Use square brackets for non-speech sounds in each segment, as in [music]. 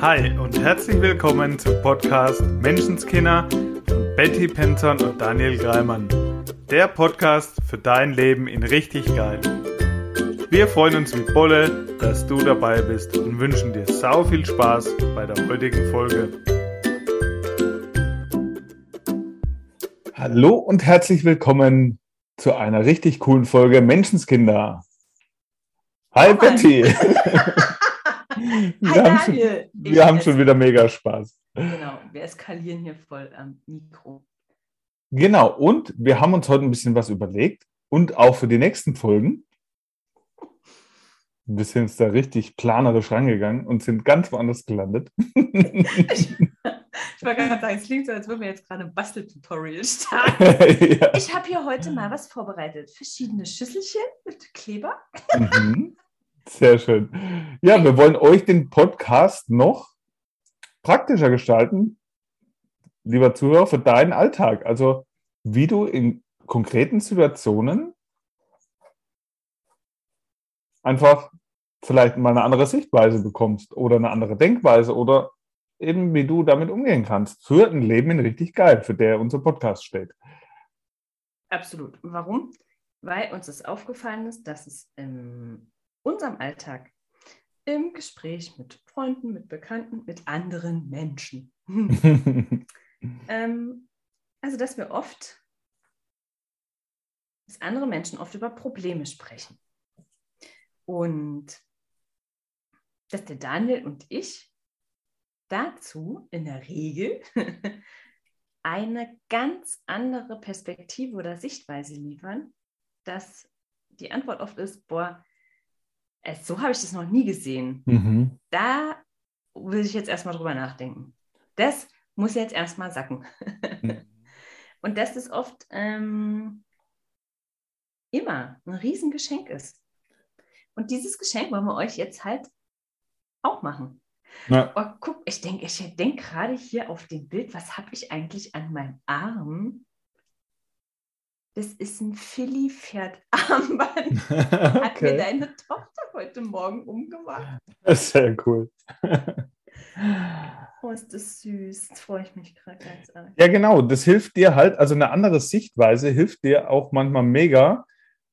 Hi und herzlich willkommen zum Podcast Menschenskinder von Betty Penton und Daniel Greimann. Der Podcast für dein Leben in richtig geil. Wir freuen uns wie Bolle, dass du dabei bist und wünschen dir sau viel Spaß bei der heutigen Folge. Hallo und herzlich willkommen zu einer richtig coolen Folge Menschenskinder. Hi oh Betty! [laughs] [laughs] wir, haben schon, wir haben schon wieder mega Spaß. Genau, wir eskalieren hier voll am Mikro. Genau, und wir haben uns heute ein bisschen was überlegt und auch für die nächsten Folgen. Wir sind jetzt da richtig planerisch rangegangen und sind ganz woanders gelandet. ich, ich wollte gerade sagen, es klingt so, als würden wir jetzt gerade ein Basteltutorial [laughs] starten. ja. Ich habe hier heute mal was vorbereitet. Verschiedene Schüsselchen mit Kleber. Mhm. Sehr schön. Ja, wir wollen euch den Podcast noch praktischer gestalten, lieber Zuhörer, für deinen Alltag. Also wie du in konkreten Situationen einfach vielleicht mal eine andere Sichtweise bekommst oder eine andere Denkweise oder eben wie du damit umgehen kannst. Für ein Leben in richtig geil, für der unser Podcast steht. Absolut. Warum? Weil uns es aufgefallen ist, dass es im unserem Alltag, im Gespräch mit Freunden, mit Bekannten, mit anderen Menschen. [laughs] ähm, also, dass wir oft, dass andere Menschen oft über Probleme sprechen. Und dass der Daniel und ich dazu in der Regel [laughs] eine ganz andere Perspektive oder Sichtweise liefern, dass die Antwort oft ist, boah, so habe ich das noch nie gesehen. Mhm. Da will ich jetzt erstmal drüber nachdenken. Das muss jetzt erstmal sacken. Mhm. [laughs] Und dass das oft ähm, immer ein Riesengeschenk ist. Und dieses Geschenk wollen wir euch jetzt halt auch machen. Ja. Oh, guck, ich denke ich denk gerade hier auf dem Bild, was habe ich eigentlich an meinem Arm? Das ist ein Philly-Pferd-Armband. okay. [laughs] Hat mir deine Tochter heute Morgen umgemacht. [laughs] Sehr cool. [laughs] Oh, ist das süß. Jetzt freue ich mich gerade ganz arg. Ja, genau. Das hilft dir halt, also eine andere Sichtweise hilft dir auch manchmal mega,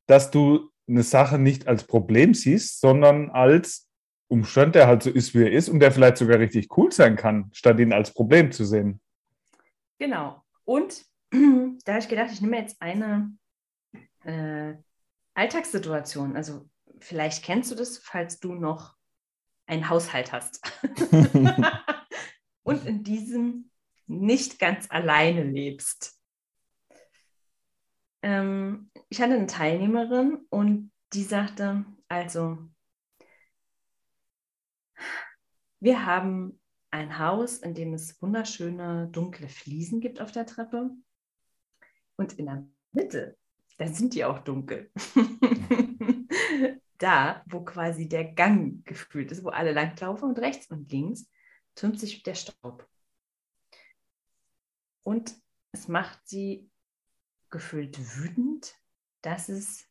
dass du eine Sache nicht als Problem siehst, sondern als Umstand, der halt so ist, wie er ist und der vielleicht sogar richtig cool sein kann, statt ihn als Problem zu sehen. Genau. Und [clears throat] da habe ich gedacht, ich nehme jetzt eine äh, Alltagssituation. Also vielleicht kennst du das, falls du noch einen Haushalt hast. [laughs] und in diesem nicht ganz alleine lebst. Ähm, ich hatte eine Teilnehmerin und die sagte, also, wir haben ein Haus, in dem es wunderschöne dunkle Fliesen gibt auf der Treppe. Und in der Mitte, da sind die auch dunkel. [laughs] da, wo quasi der Gang gefühlt ist, wo alle langlaufen und rechts und links türmt sich der Staub. Und es macht sie gefühlt wütend, dass es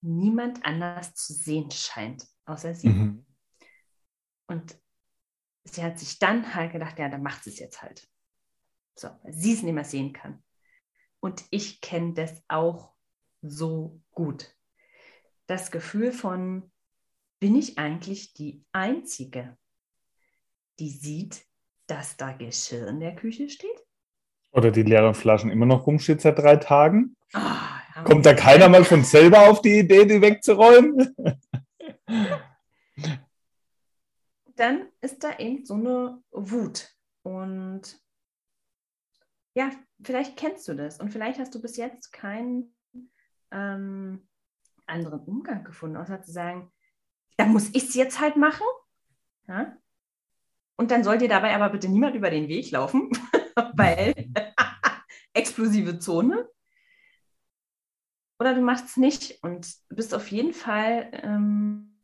niemand anders zu sehen scheint, außer sie. Mhm. Und sie hat sich dann halt gedacht, ja, dann macht sie es jetzt halt. So, weil sie es nicht mehr sehen kann. Und ich kenne das auch so gut. Das Gefühl von, bin ich eigentlich die Einzige, die sieht, dass da Geschirr in der Küche steht? Oder die leeren Flaschen immer noch rumsteht seit drei Tagen? Oh, Kommt da keiner mal von selber auf die Idee, die wegzuräumen? [laughs] Dann ist da eben so eine Wut. Und ja, vielleicht kennst du das und vielleicht hast du bis jetzt keinen ähm, anderen Umgang gefunden, außer zu sagen, da muss ich es jetzt halt machen. Ja? Und dann soll dir dabei aber bitte niemand über den Weg laufen, [laughs] weil [laughs] explosive Zone. Oder du machst es nicht und bist auf jeden Fall ähm,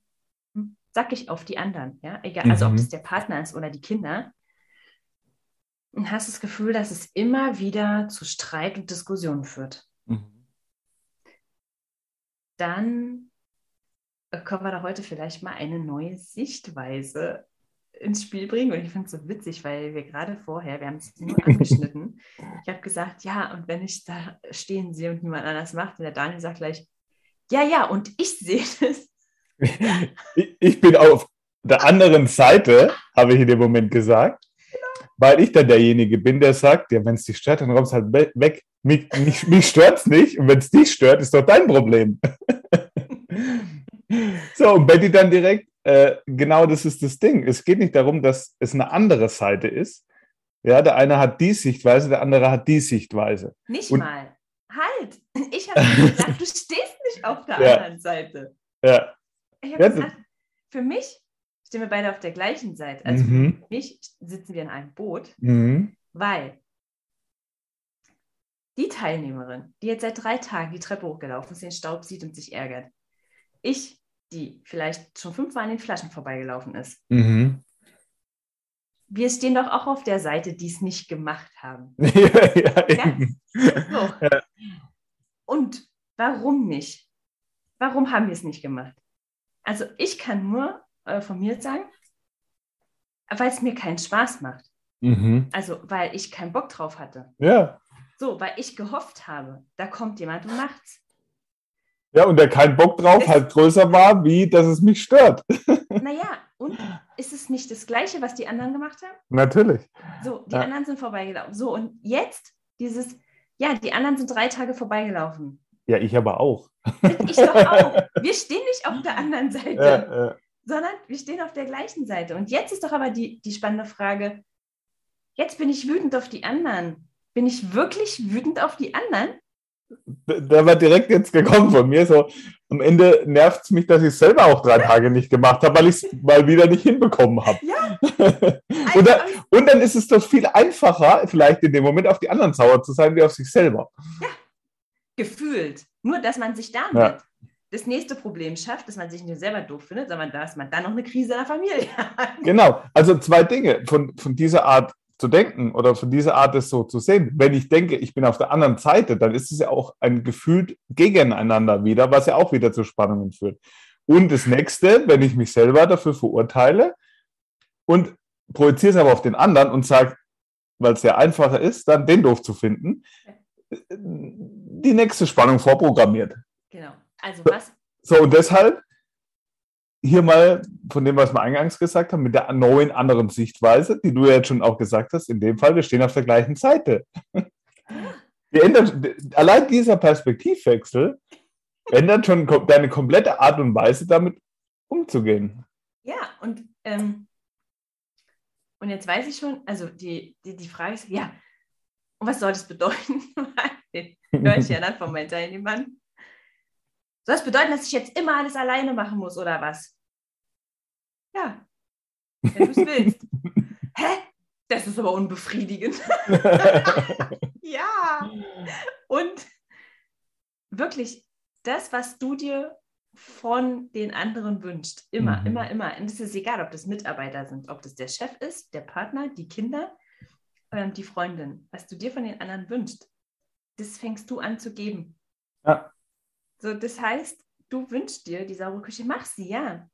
sackig auf die anderen. Ja? Egal, also ob es mhm. der Partner ist oder die Kinder und hast das Gefühl, dass es immer wieder zu Streit und Diskussionen führt. Mhm. Dann können wir da heute vielleicht mal eine neue Sichtweise ins Spiel bringen. Und ich finde es so witzig, weil wir gerade vorher, wir haben es nur angeschnitten. [laughs] Ich habe gesagt, ja, und wenn ich da stehen sehe und niemand anders macht, und der Daniel sagt gleich, ja, ja, und ich sehe das. [laughs] Ich bin auf der anderen Seite, habe ich in dem Moment gesagt, weil ich dann derjenige bin, der sagt, ja, wenn es dich stört, dann räumst halt weg. Mich, mich, mich stört es nicht und wenn es dich stört, ist doch dein Problem. [laughs] so, und Betty dann direkt, äh, genau das ist das Ding. Es geht nicht darum, dass es eine andere Seite ist. Ja, der eine hat die Sichtweise, der andere hat die Sichtweise. Nicht und, mal. Halt! Ich habe gesagt, du stehst nicht auf der [laughs] ja. anderen Seite. Ja. Ich habe ja, gesagt, für mich stehen wir beide auf der gleichen Seite. Also mhm. für mich sitzen wir in einem Boot, mhm. weil die Teilnehmerin, die jetzt seit drei Tagen die Treppe hochgelaufen ist, den Staub sieht und sich ärgert. Ich, die vielleicht schon fünfmal an den Flaschen vorbeigelaufen ist. Mhm. Wir stehen doch auch auf der Seite, die es nicht gemacht haben. [laughs] ja, ja, ja? So. [laughs] ja. Und warum nicht? Warum haben wir es nicht gemacht? Also ich kann nur äh, von mir sagen, weil es mir keinen Spaß macht. Mhm. Also weil ich keinen Bock drauf hatte. Ja. So, weil ich gehofft habe, da kommt jemand und macht's. Ja, und der keinen Bock drauf es, halt größer war, wie dass es mich stört. [laughs] Naja, und ist es nicht das Gleiche, was die anderen gemacht haben? Natürlich. So, die ja. anderen sind vorbeigelaufen. So, und jetzt dieses, ja, die anderen sind drei Tage vorbeigelaufen. Ja, ich aber auch. Ich doch [laughs] auch. Wir stehen nicht auf der anderen Seite, ja, ja. sondern wir stehen auf der gleichen Seite. Und jetzt ist doch aber die, die spannende Frage, jetzt bin ich wütend auf die anderen. Bin ich wirklich wütend auf die anderen? Da war direkt jetzt gekommen von mir. So, am Ende nervt es mich, dass ich es selber auch drei Tage nicht gemacht habe, weil ich es mal wieder nicht hinbekommen habe. Ja. [laughs] und, dann, und, dann, ist es doch viel einfacher, vielleicht in dem Moment auf die anderen sauer zu sein, wie auf sich selber. Ja, gefühlt. Nur, dass man sich damit ja. das nächste Problem schafft, dass man sich nicht selber doof findet, sondern dass man dann noch eine Krise in der Familie hat. Genau, also zwei Dinge von, von dieser Art zu denken oder von dieser Art es so zu sehen. Wenn ich denke, ich bin auf der anderen Seite, dann ist es ja auch ein Gefühl gegeneinander wieder, was ja auch wieder zu Spannungen führt. Und das nächste, wenn ich mich selber dafür verurteile und projiziere es aber auf den anderen und sage, weil es ja einfacher ist, dann den doof zu finden, die nächste Spannung vorprogrammiert. Genau. Also was? So, und deshalb hier mal von dem, was wir eingangs gesagt haben, mit der neuen anderen Sichtweise, die du ja jetzt schon auch gesagt hast, in dem Fall, wir stehen auf der gleichen Seite. [laughs] Wir ändern, allein dieser Perspektivwechsel ändert schon deine komplette Art und Weise, damit umzugehen. Ja, und, ähm, und jetzt weiß ich schon, also die, die, die Frage ist, ja, und was soll das bedeuten? [laughs] Höre ich ja dann von meinen Teilnehmern. Soll das bedeuten, dass ich jetzt immer alles alleine machen muss oder was? Ja, wenn du es willst. [laughs] Hä? Das ist aber unbefriedigend. [laughs] ja. Und wirklich, das, was du dir von den anderen wünscht, immer, mhm. immer, immer. Und es ist egal, ob das Mitarbeiter sind, ob das der Chef ist, der Partner, die Kinder, ähm, die Freundin. Was du dir von den anderen wünschst, das fängst du an zu geben. Ja. So, das heißt, du wünschst dir die saure Küche, mach sie, ja.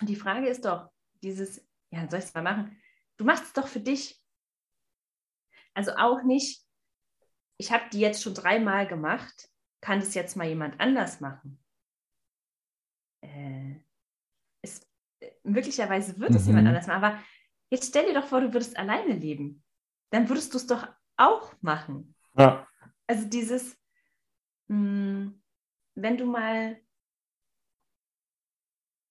Und die Frage ist doch, dieses, ja, soll ich es mal machen? Du machst es doch für dich. Also auch nicht, ich habe die jetzt schon dreimal gemacht, kann das jetzt mal jemand anders machen? Äh, es, möglicherweise wird es mhm. jemand anders machen, aber jetzt stell dir doch vor, du würdest alleine leben. Dann würdest du es doch auch machen. Ja. Also dieses, mh, hm, wenn du mal,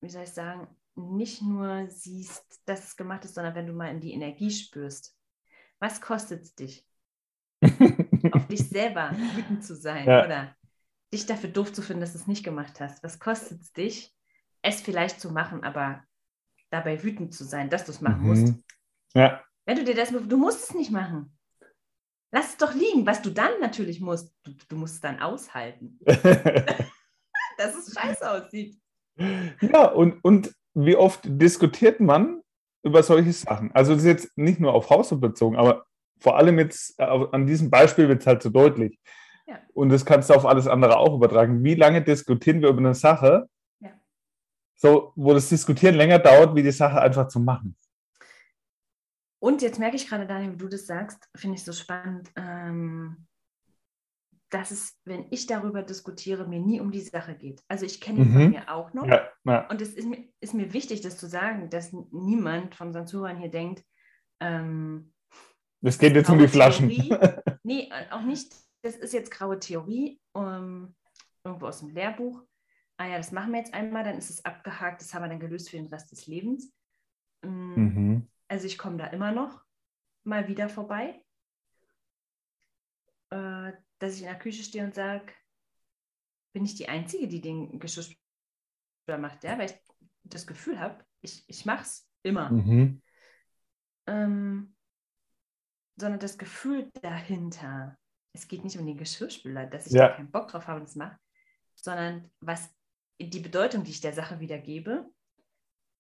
wie soll ich sagen, nicht nur siehst, dass es gemacht ist, sondern wenn du mal in die Energie spürst, was kostet es dich? [laughs] auf dich selber wütend zu sein ja. oder dich dafür doof zu finden, dass du es nicht gemacht hast. Was kostet es dich, es vielleicht zu machen, aber dabei wütend zu sein, dass du es machen mhm. musst? Ja. Wenn du dir das, du musst es nicht machen. Lass es doch liegen. Was du dann natürlich musst, du, du musst es dann aushalten. [laughs] dass es scheiße aussieht. Ja, und, und wie oft diskutiert man über solche Sachen? Also das ist jetzt nicht nur auf Haus bezogen, aber vor allem jetzt äh, an diesem Beispiel wird es halt so deutlich. Ja. Und das kannst du auf alles andere auch übertragen. Wie lange diskutieren wir über eine Sache, ja. so, wo das Diskutieren länger dauert, wie die Sache einfach zu machen? Und jetzt merke ich gerade, Daniel, wie du das sagst, finde ich so spannend, ähm, dass es, wenn ich darüber diskutiere, mir nie um die Sache geht. Also ich kenne ihn Mhm. von mir auch noch. Ja, ja. Und es ist mir, ist mir wichtig, das zu sagen, dass niemand von unseren Zuhörern hier denkt, ähm, Es geht jetzt um die Flaschen. Theorie. [laughs] Nee, äh, auch nicht. Das ist jetzt graue Theorie, ähm, irgendwo aus dem Lehrbuch. Ah ja, das machen wir jetzt einmal, dann ist es abgehakt, das haben wir dann gelöst für den Rest des Lebens. Mm, Mhm. Also ich komme da immer noch mal wieder vorbei, äh, dass ich in der Küche stehe und sage, bin ich die Einzige, die den Geschirrspüler macht, ja? weil ich das Gefühl habe, ich, ich mache es immer. Mhm. ähm, sondern das Gefühl dahinter. Es geht nicht um den Geschirrspüler, dass ich Ja. da keinen Bock drauf habe und es mache, sondern was die Bedeutung, die ich der Sache wiedergebe,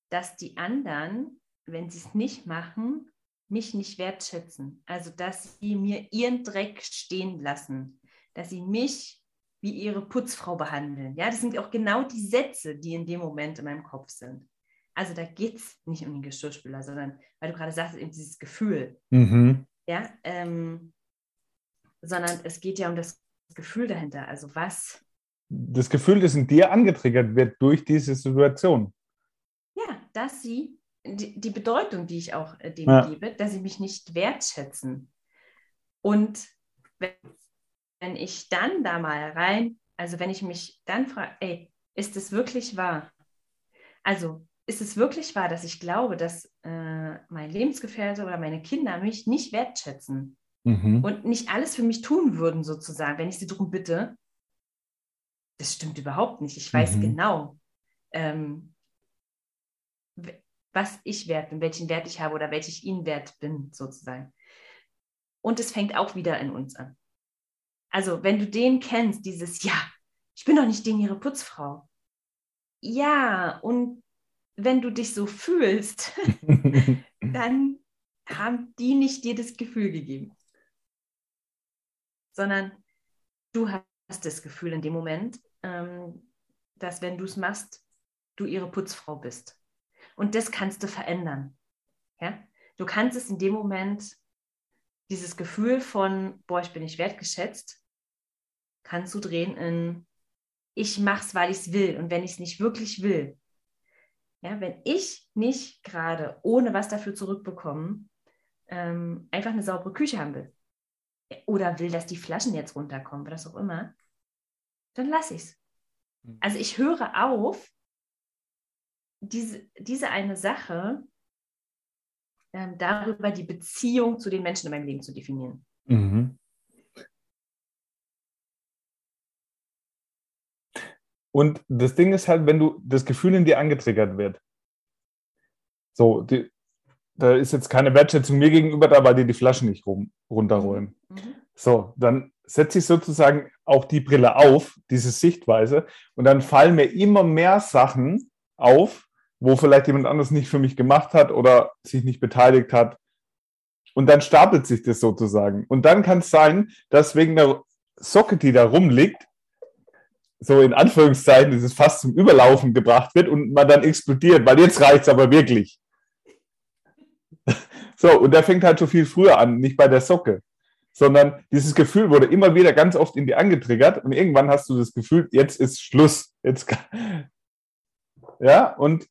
dass die anderen, wenn sie es nicht machen, mich nicht wertschätzen. Also, dass sie mir ihren Dreck stehen lassen, dass sie mich wie ihre Putzfrau behandeln. Ja, das sind auch genau die Sätze, die in dem Moment in meinem Kopf sind. Also da geht es nicht um den Geschirrspüler, sondern, weil du gerade sagst, eben dieses Gefühl, Mhm. ja, ähm, sondern es geht ja um das Gefühl dahinter. Also was, Das Gefühl, das in dir angetriggert wird durch diese Situation. ja, dass sie, die, die Bedeutung, die ich auch äh, dem Ja. gebe, dass sie mich nicht wertschätzen. Und wenn, wenn ich dann da mal rein, also wenn ich mich dann frage, ey, ist es wirklich wahr? Also ist es wirklich wahr, dass ich glaube, dass äh, mein Lebensgefährte oder meine Kinder mich nicht wertschätzen? Mhm. und nicht alles für mich tun würden, sozusagen, wenn ich sie darum bitte. Das stimmt überhaupt nicht. Ich weiß Mhm. genau, ähm, was ich wert bin, welchen Wert ich habe oder welchen ich ihnen wert bin, sozusagen. Und es fängt auch wieder in uns an. Also, wenn du den kennst, dieses Ja, ich bin doch nicht denen ihre Putzfrau. Ja, und wenn du dich so fühlst, [laughs] dann haben die nicht dir das Gefühl gegeben, sondern du hast das Gefühl in dem Moment, ähm, dass wenn du es machst, du ihre Putzfrau bist. Und das kannst du verändern. Ja? Du kannst es in dem Moment, dieses Gefühl von, boah, ich bin nicht wertgeschätzt, kannst du drehen in, ich mach's, weil ich es will. Und wenn ich es nicht wirklich will, ja, wenn ich nicht gerade ohne was dafür zurückbekommen, ähm, einfach eine saubere Küche haben will oder will, dass die Flaschen jetzt runterkommen, was auch immer, dann lasse ich es. Mhm. Also ich höre auf, diese, diese eine Sache ähm, darüber die Beziehung zu den Menschen in meinem Leben zu definieren. Mhm. Und das Ding ist halt, wenn du das Gefühl in dir angetriggert wird, so, die, da ist jetzt keine Wertschätzung mir gegenüber da, weil die die Flaschen nicht rum, runterräumen. Mhm. So, dann setze ich sozusagen auch die Brille auf, diese Sichtweise, und dann fallen mir immer mehr Sachen auf, wo vielleicht jemand anderes nicht für mich gemacht hat oder sich nicht beteiligt hat. Und dann stapelt sich das sozusagen. Und dann kann es sein, dass wegen der Socke, die da rumliegt, so in Anführungszeichen, dieses fast zum Überlaufen gebracht wird und man dann explodiert, weil jetzt reicht es aber wirklich. [laughs] So, und der fängt halt schon viel früher an, nicht bei der Socke, sondern dieses Gefühl wurde immer wieder ganz oft in dir angetriggert und irgendwann hast du das Gefühl, jetzt ist Schluss. Jetzt. [laughs] Ja, und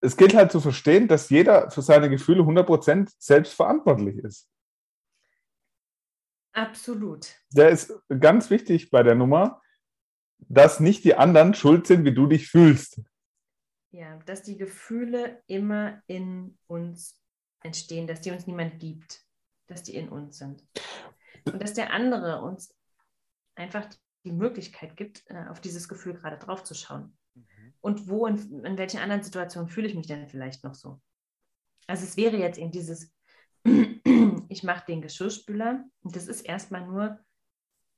es gilt halt zu verstehen, dass jeder für seine Gefühle 100% selbst verantwortlich ist. Absolut. Der ist ganz wichtig bei der Nummer, dass nicht die anderen schuld sind, wie du dich fühlst. Ja, dass die Gefühle immer in uns entstehen, dass die uns niemand gibt, dass die in uns sind. Und dass der andere uns einfach die Möglichkeit gibt, äh, auf dieses Gefühl gerade drauf zu schauen. Und wo, in, in welchen anderen Situationen fühle ich mich denn vielleicht noch so? Also es wäre jetzt eben dieses, [clears throat] ich mache den Geschirrspüler und das ist erstmal nur,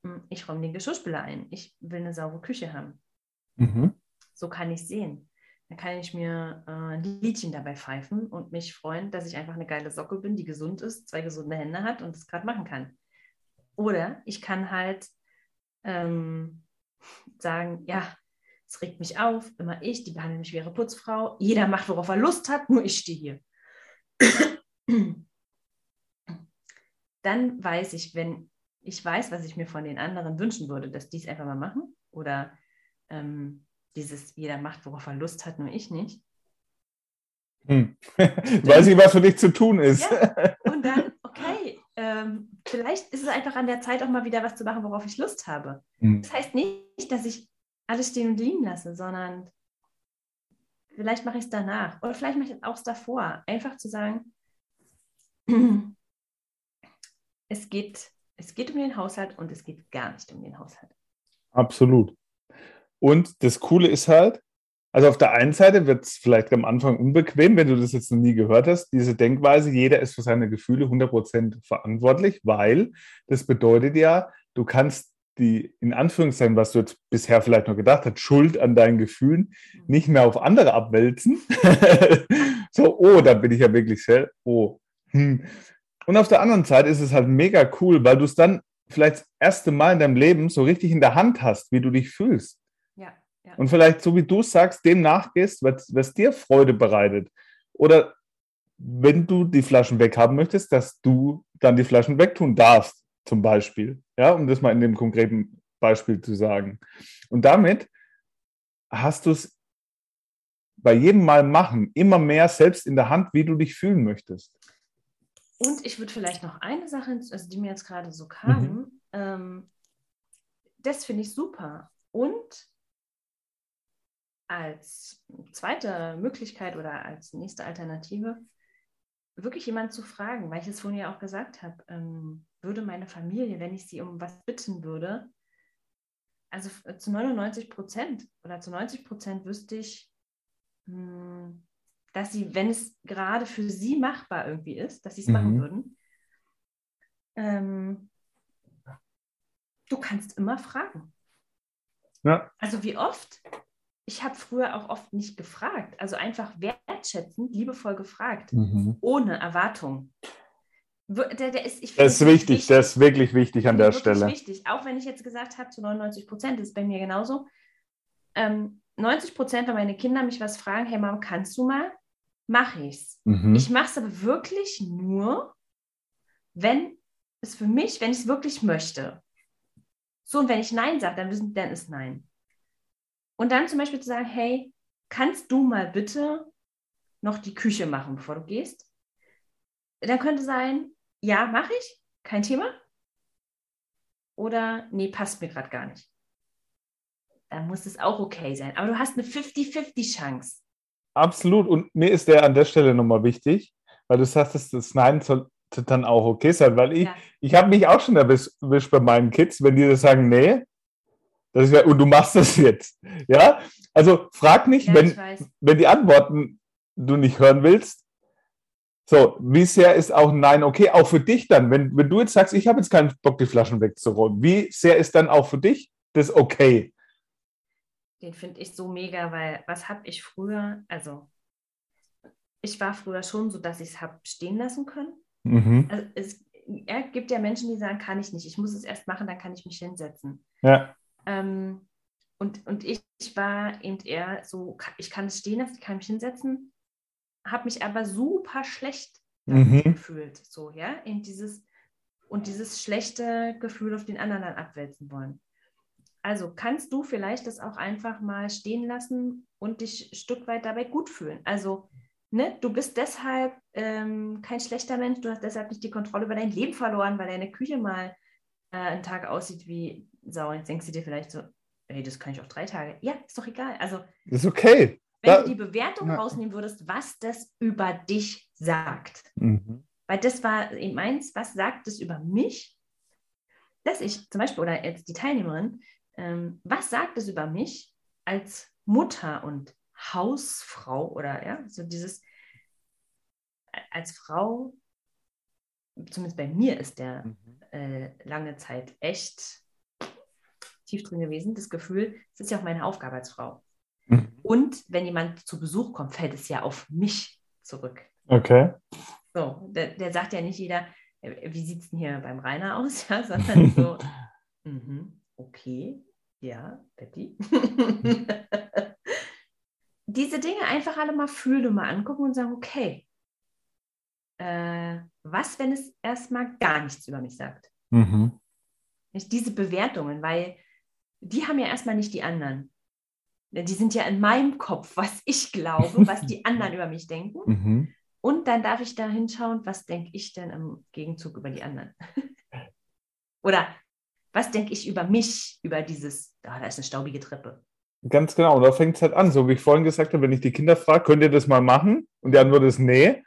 hm, ich räume den Geschirrspüler ein. Ich will eine saubere Küche haben. Mhm. So kann ich sehen. Dann kann ich mir äh, ein Liedchen dabei pfeifen und mich freuen, dass ich einfach eine geile Socke bin, die gesund ist, zwei gesunde Hände hat und es gerade machen kann. Oder ich kann halt ähm, sagen, ja, es regt mich auf, immer ich, die behandeln mich wie ihre Putzfrau. Jeder macht, worauf er Lust hat, nur ich stehe hier. [clears throat] dann weiß ich, wenn ich weiß, was ich mir von den anderen wünschen würde, dass die es einfach mal machen oder ähm, dieses, jeder macht, worauf er Lust hat, nur ich nicht. Hm. [laughs] weiß ich, was für dich zu tun ist. Ja. [laughs] Und dann, okay, ähm, vielleicht ist es einfach an der Zeit auch mal wieder was zu machen, worauf ich Lust habe. Hm. Das heißt nicht, dass ich alles stehen und liegen lasse, sondern vielleicht mache ich es danach oder vielleicht mache ich es auch davor. Einfach zu sagen, [clears throat] es geht, es geht um den Haushalt und es geht gar nicht um den Haushalt. Absolut. Und das Coole ist halt, also auf der einen Seite wird es vielleicht am Anfang unbequem, wenn du das jetzt noch nie gehört hast, diese Denkweise, jeder ist für seine Gefühle 100% verantwortlich, weil das bedeutet ja, du kannst die, in Anführungszeichen, was du jetzt bisher vielleicht noch gedacht hast, Schuld an deinen Gefühlen nicht mehr auf andere abwälzen. [laughs] so, oh, da bin ich ja wirklich sehr, oh. Hm. Und auf der anderen Seite ist es halt mega cool, weil du es dann vielleicht das erste Mal in deinem Leben so richtig in der Hand hast, wie du dich fühlst. Ja, ja. Und vielleicht, so wie du sagst, dem nachgehst, was, was dir Freude bereitet. Oder wenn du die Flaschen weghaben möchtest, dass du dann die Flaschen wegtun darfst zum Beispiel. Ja, um das mal in dem konkreten Beispiel zu sagen. Und damit hast du es bei jedem Mal machen immer mehr selbst in der Hand, wie du dich fühlen möchtest. Und ich würde vielleicht noch eine Sache, also die mir jetzt gerade so kam, mhm. ähm, das finde ich super. Und als zweite Möglichkeit oder als nächste Alternative, wirklich jemanden zu fragen, weil ich es vorhin ja auch gesagt habe, ähm, würde meine Familie, wenn ich sie um was bitten würde, also zu 99 Prozent oder zu 90 Prozent wüsste ich, hm, dass sie, wenn es gerade für sie machbar irgendwie ist, dass sie es mhm. machen würden. Ähm, du kannst immer fragen. Ja. Also wie oft? Ich habe früher auch oft nicht gefragt. Also einfach wertschätzend, liebevoll gefragt, mhm. ohne Erwartung. Der, der ist, ich das ist wichtig, wichtig, das ist wirklich wichtig an der Stelle. wichtig, auch wenn ich jetzt gesagt habe, zu 99 Prozent, ist bei mir genauso. Ähm, 90 Prozent, wenn meine Kinder mich was fragen, hey Mom, kannst du mal? Mache ich's. Mhm. Ich mache es aber wirklich nur, wenn es für mich, wenn ich es wirklich möchte. So, und wenn ich Nein sage, dann, wissen, dann ist Nein. Und dann zum Beispiel zu sagen, hey, kannst du mal bitte noch die Küche machen, bevor du gehst? Dann könnte sein, ja, mache ich, kein Thema. Oder nee, passt mir gerade gar nicht. Dann muss es auch okay sein. Aber du hast eine 50-50 Chance. Absolut. Und mir ist der an der Stelle nochmal wichtig, weil du sagst, dass das Nein sollte dann auch okay sein, weil ich, ja. ich habe mich auch schon erwischt bei meinen Kids, wenn die das sagen, nee, das ist ja, und du machst das jetzt. Ja, also frag nicht, ja, wenn, wenn die Antworten du nicht hören willst, so, wie sehr ist auch Nein okay? Auch für dich dann, wenn, wenn du jetzt sagst, ich habe jetzt keinen Bock, die Flaschen wegzuräumen, wie sehr ist dann auch für dich das okay? Den finde ich so mega, weil was habe ich früher, also ich war früher schon so, dass ich es habe stehen lassen können. Mhm. Also es ja, gibt ja Menschen, die sagen, kann ich nicht, ich muss es erst machen, dann kann ich mich hinsetzen. Ja. Ähm, und, und ich war eben eher so, ich kann es stehen lassen, ich kann mich hinsetzen, habe mich aber super schlecht mhm. gefühlt. So, ja, in dieses und dieses schlechte Gefühl auf den anderen dann abwälzen wollen. Also kannst du vielleicht das auch einfach mal stehen lassen und dich ein Stück weit dabei gut fühlen. Also, ne, du bist deshalb ähm, kein schlechter Mensch, du hast deshalb nicht die Kontrolle über dein Leben verloren, weil deine Küche mal äh, einen Tag aussieht wie Sau. Jetzt denkst du dir vielleicht so, ey, das kann ich auch drei Tage. Ja, ist doch egal. Also, ist okay. Wenn da, du die Bewertung ja. rausnehmen würdest, was das über dich sagt. Mhm. Weil das war eben meins, was sagt es über mich, dass ich zum Beispiel, oder jetzt die Teilnehmerin, ähm, was sagt es über mich als Mutter und Hausfrau oder ja, so dieses, als Frau, zumindest bei mir ist der mhm. äh, lange Zeit echt tief drin gewesen, das Gefühl, es ist ja auch meine Aufgabe als Frau. Mhm. Und wenn jemand zu Besuch kommt, fällt es ja auf mich zurück. Okay. So, der, der sagt ja nicht jeder, äh, wie sieht es denn hier beim Rainer aus, [laughs] ja, sondern so, [laughs] mm okay, ja, Betty. [laughs] Diese Dinge einfach alle mal fühlen und mal angucken und sagen, okay, äh, was, wenn es erstmal gar nichts über mich sagt? Mhm. Nicht diese Bewertungen, weil die haben ja erstmal nicht die anderen. Die sind ja in meinem Kopf, was ich glaube, was die [laughs] anderen über mich denken. Mhm. Und dann darf ich da hinschauen, was denke ich denn im Gegenzug über die anderen? [laughs] Oder was denke ich über mich, über dieses, ah, da ist eine staubige Treppe. Ganz genau, und da fängt es halt an, so wie ich vorhin gesagt habe, wenn ich die Kinder frage, könnt ihr das mal machen? Und die Antwort ist nee.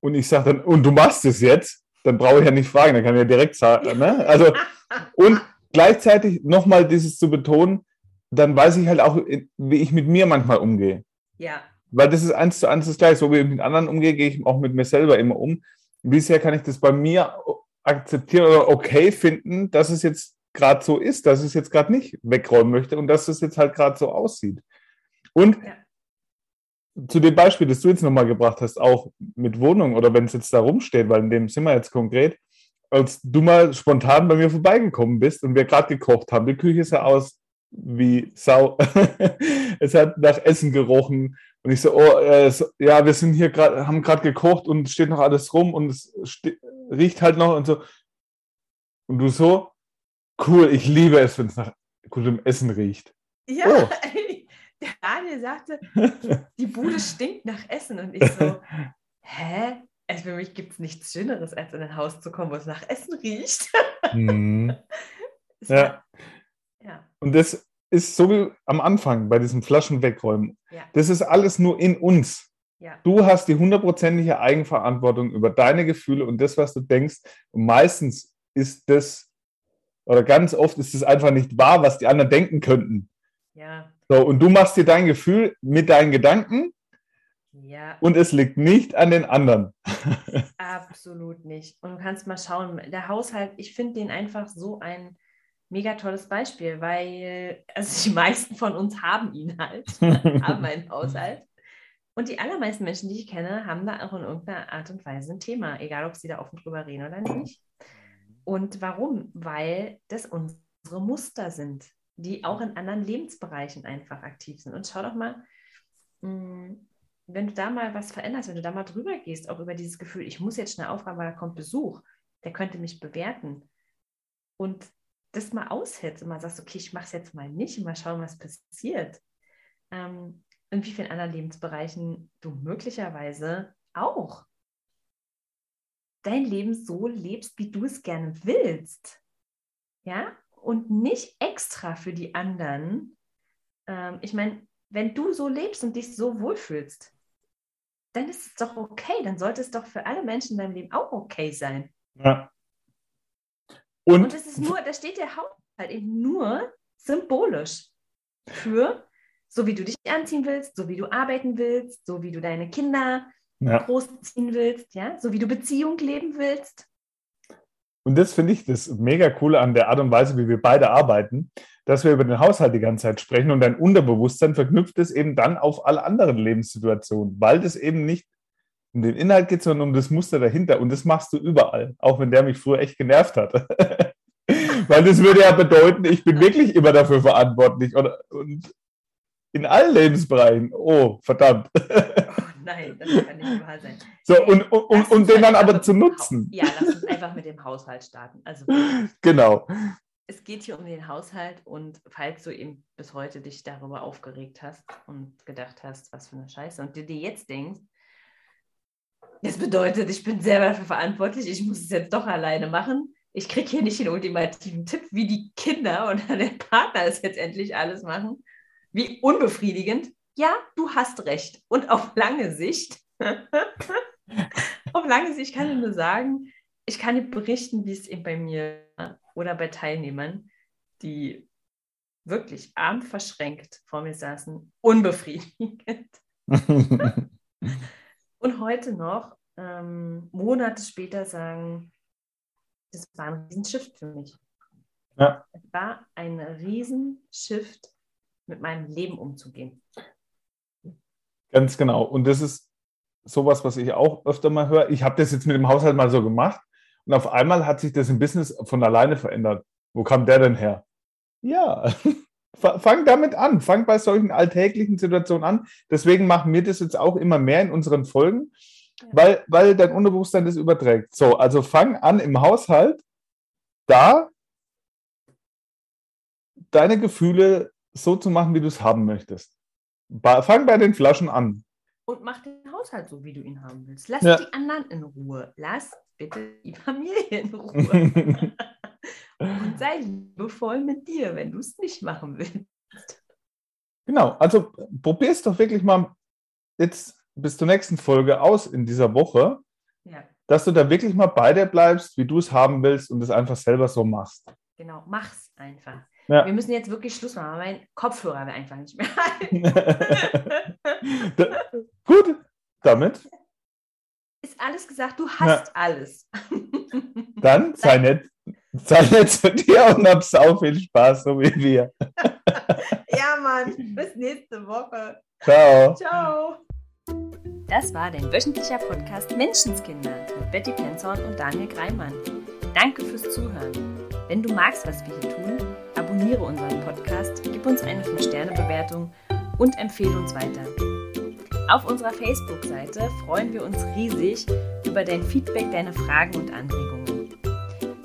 Und ich sage dann, und du machst es jetzt? Dann brauche ich ja nicht fragen, dann kann ich ja direkt sagen. Ne? Also, [laughs] und gleichzeitig nochmal dieses zu betonen, dann weiß ich halt auch, wie ich mit mir manchmal umgehe. Ja. Weil das ist eins zu eins das gleiche. So wie ich mit anderen umgehe, gehe ich auch mit mir selber immer um. Wie sehr kann ich das bei mir akzeptieren oder okay finden, dass es jetzt gerade so ist, dass ich es jetzt gerade nicht wegräumen möchte und dass es jetzt halt gerade so aussieht. Und Ja. zu dem Beispiel, das du jetzt nochmal gebracht hast, auch mit Wohnung oder wenn es jetzt da rumsteht, weil in dem sind wir jetzt konkret, als du mal spontan bei mir vorbeigekommen bist und wir gerade gekocht haben, die Küche sah aus wie Sau. [laughs] es hat nach Essen gerochen und ich so, oh, äh, so, ja, wir sind hier gerade, haben gerade gekocht und es steht noch alles rum und es riecht halt noch und so. Und du so, cool, ich liebe es, wenn es nach gutem Essen riecht. Ja, Oh. [laughs] der Daniel sagte, die Bude stinkt nach Essen. Und ich so, [laughs] hä? Also für mich gibt es nichts Schöneres, als in ein Haus zu kommen, wo es nach Essen riecht. Mhm. Ja. Und das ist so wie am Anfang bei diesem Flaschen wegräumen. ja, Das ist alles nur in uns. ja. Du hast die hundertprozentige Eigenverantwortung über deine Gefühle und das, was du denkst. Und meistens ist das, oder ganz oft ist es einfach nicht wahr, was die anderen denken könnten. Ja, So, und du machst dir dein Gefühl mit deinen Gedanken ja, und es liegt nicht an den anderen. [laughs] absolut nicht. Und du kannst mal schauen, der Haushalt, ich finde den einfach so ein mega tolles Beispiel, weil also die meisten von uns haben ihn halt, [laughs] haben einen Haushalt. Und die allermeisten Menschen, die ich kenne, haben da auch in irgendeiner Art und Weise ein Thema, egal ob sie da offen drüber reden oder nicht. Und warum? Weil das unsere Muster sind, die auch in anderen Lebensbereichen einfach aktiv sind. Und schau doch mal, mh, wenn du da mal was veränderst, wenn du da mal drüber gehst, auch über dieses Gefühl, ich muss jetzt schnell aufräumen, weil da kommt Besuch, der könnte mich bewerten. Und das mal aushältst und mal sagst, okay, ich mache es jetzt mal nicht und mal schauen, was passiert. Ähm, in wie vielen anderen Lebensbereichen du möglicherweise auch dein Leben so lebst, wie du es gerne willst. Ja, und nicht extra für die anderen. Ähm, ich meine, wenn du so lebst und dich so wohlfühlst, dann ist es doch okay. Dann sollte es doch für alle Menschen in deinem Leben auch okay sein. Ja. Und Und es ist nur, da steht der Haushalt eben nur symbolisch für, so wie du dich anziehen willst, so wie du arbeiten willst, so wie du deine Kinder ja. großziehen willst, ja, so wie du Beziehung leben willst. Und das finde ich das mega coole an der Art und Weise, wie wir beide arbeiten, dass wir über den Haushalt die ganze Zeit sprechen und dein Unterbewusstsein verknüpft es eben dann auf alle anderen Lebenssituationen, weil das eben nicht um den Inhalt geht, sondern um das Muster dahinter. Und das machst du überall, auch wenn der mich früher echt genervt hat. [laughs] weil das würde ja bedeuten, ich bin wirklich immer dafür verantwortlich oder, und in allen Lebensbereichen. Oh, verdammt. Oh nein, das kann nicht wahr sein. So, und, und, und, und den dann aber zu nutzen. Ja, lass uns einfach mit dem Haushalt starten. Also [laughs] Genau. es geht hier um den Haushalt und falls du eben bis heute dich darüber aufgeregt hast und gedacht hast, was für eine Scheiße und du dir jetzt denkst, das bedeutet, ich bin selber dafür verantwortlich, ich muss es jetzt doch alleine machen. Ich kriege hier nicht den ultimativen Tipp, wie die Kinder [laughs] oder der Partner es jetzt endlich alles machen. Wie unbefriedigend. Ja, du hast recht. Und auf lange Sicht, [laughs] auf lange Sicht kann ich nur sagen, ich kann dir berichten, wie es eben bei mir oder bei Teilnehmern, die wirklich arm verschränkt vor mir saßen, unbefriedigend. [laughs] Und heute noch, ähm, Monate später, sagen, das war ein Riesenshift für mich. Ja. Es war ein Riesenshift, mit meinem Leben umzugehen. Ganz genau. Und das ist sowas, was ich auch öfter mal höre. Ich habe das jetzt mit dem Haushalt mal so gemacht und auf einmal hat sich das im Business von alleine verändert. Wo kam der denn her? Ja, [laughs] fang damit an. Fang bei solchen alltäglichen Situationen an. Deswegen machen wir das jetzt auch immer mehr in unseren Folgen, weil, weil dein Unterbewusstsein das überträgt. So, also fang an im Haushalt, da deine Gefühle so zu machen, wie du es haben möchtest. Fang bei den Flaschen an. Und mach den Haushalt so, wie du ihn haben willst. Lass Ja. die anderen in Ruhe. Lass bitte die Familie in [laughs] Ruhe. Und sei liebevoll mit dir, wenn du es nicht machen willst. Genau, also probier es doch wirklich mal jetzt bis zur nächsten Folge aus in dieser Woche, Ja, dass du da wirklich mal bei dir bleibst, wie du es haben willst und es einfach selber so machst. genau. Mach's einfach. Ja. Wir müssen jetzt wirklich Schluss machen, weil mein Kopfhörer will einfach nicht mehr. [laughs] Da- Gut, damit, Ist alles gesagt, du hast alles. [laughs] dann sei nett, nett zu dir und hab sau viel Spaß, so wie wir. ja, Mann. Bis nächste Woche. Ciao. Ciao. Das war dein wöchentlicher Podcast Menschenskinder mit Betty Penzorn und Daniel Greimann. Danke fürs Zuhören. Wenn du magst, was wir hier tun, abonniere unseren Podcast, gib uns eine 5-Sterne-Bewertung und empfehle uns weiter. Auf unserer Facebook-Seite freuen wir uns riesig über dein Feedback, deine Fragen und Anregungen.